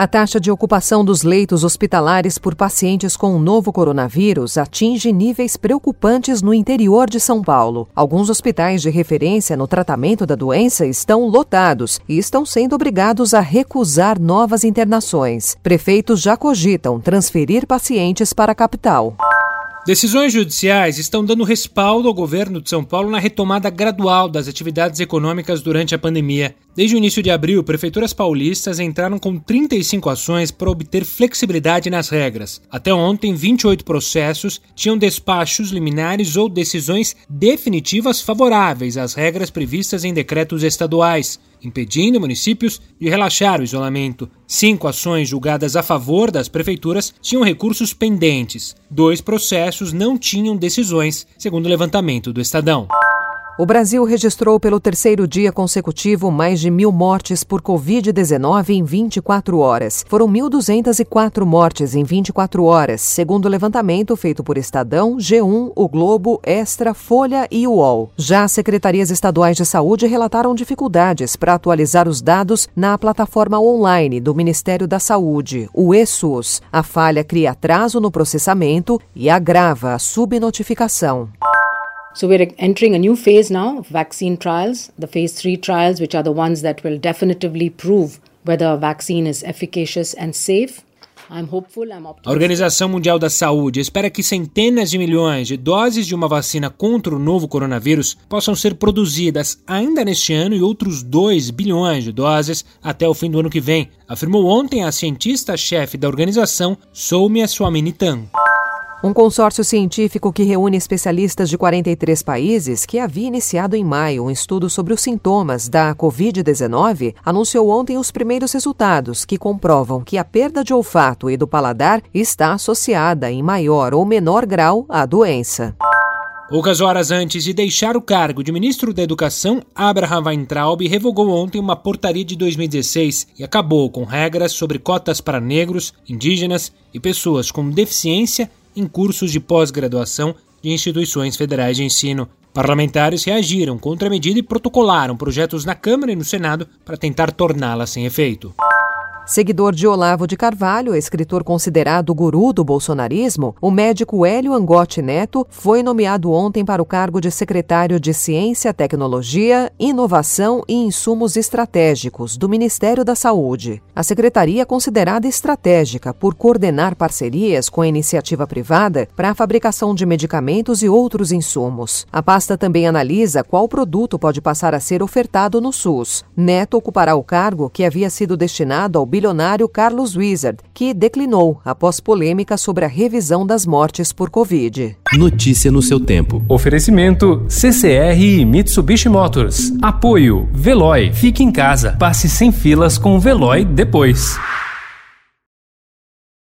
A taxa de ocupação dos leitos hospitalares por pacientes com o novo coronavírus atinge níveis preocupantes no interior de São Paulo. Alguns hospitais de referência no tratamento da doença estão lotados e estão sendo obrigados a recusar novas internações. Prefeitos já cogitam transferir pacientes para a capital. Decisões judiciais estão dando respaldo ao governo de São Paulo na retomada gradual das atividades econômicas durante a pandemia. Desde o início de abril, prefeituras paulistas entraram com 35 ações para obter flexibilidade nas regras. Até ontem, 28 processos tinham despachos liminares ou decisões definitivas favoráveis às regras previstas em decretos estaduais impedindo municípios de relaxar o isolamento. Cinco ações julgadas a favor das prefeituras tinham recursos pendentes. Dois processos não tinham decisões, segundo o levantamento do Estadão. O Brasil registrou pelo terceiro dia consecutivo mais de mil mortes por Covid-19 em 24 horas. Foram 1.204 mortes em 24 horas, segundo o levantamento feito por Estadão, G1, O Globo, Extra, Folha e UOL. Já as secretarias estaduais de saúde relataram dificuldades para atualizar os dados na plataforma online do Ministério da Saúde, o ESUS. A falha cria atraso no processamento e agrava a subnotificação. So we're entering a new phase now vaccine trials, the phase three trials, which are the ones that will definitively prove whether a vaccine is efficacious and safe. A Organização Mundial da Saúde espera que centenas de milhões de doses de uma vacina contra o novo coronavírus possam ser produzidas ainda neste ano e outros 2 bilhões de doses até o fim do ano que vem, afirmou ontem a cientista-chefe da organização, Soumya Swaminathan. Um consórcio científico que reúne especialistas de 43 países, que havia iniciado em maio um estudo sobre os sintomas da Covid-19, anunciou ontem os primeiros resultados, que comprovam que a perda de olfato e do paladar está associada, em maior ou menor grau, à doença. Poucas horas antes de deixar o cargo de ministro da Educação, Abraham Weintraub revogou ontem uma portaria de 2016 e acabou com regras sobre cotas para negros, indígenas e pessoas com deficiência em cursos de pós-graduação de instituições federais de ensino. Parlamentares reagiram contra a medida e protocolaram projetos na Câmara e no Senado para tentar torná-la sem efeito. Seguidor de Olavo de Carvalho, escritor considerado guru do bolsonarismo, o médico Hélio Angotti Neto foi nomeado ontem para o cargo de secretário de Ciência, Tecnologia, Inovação e Insumos Estratégicos do Ministério da Saúde. A secretaria é considerada estratégica por coordenar parcerias com a iniciativa privada para a fabricação de medicamentos e outros insumos. A pasta também analisa qual produto pode passar a ser ofertado no SUS. Neto ocupará o cargo que havia sido destinado ao bilionário Carlos Wizard, que declinou após polêmica sobre a revisão das mortes por Covid. Notícia no seu tempo. Oferecimento CCR e Mitsubishi Motors. Apoio Veloy. Fique em casa. Passe sem filas com o Veloy depois.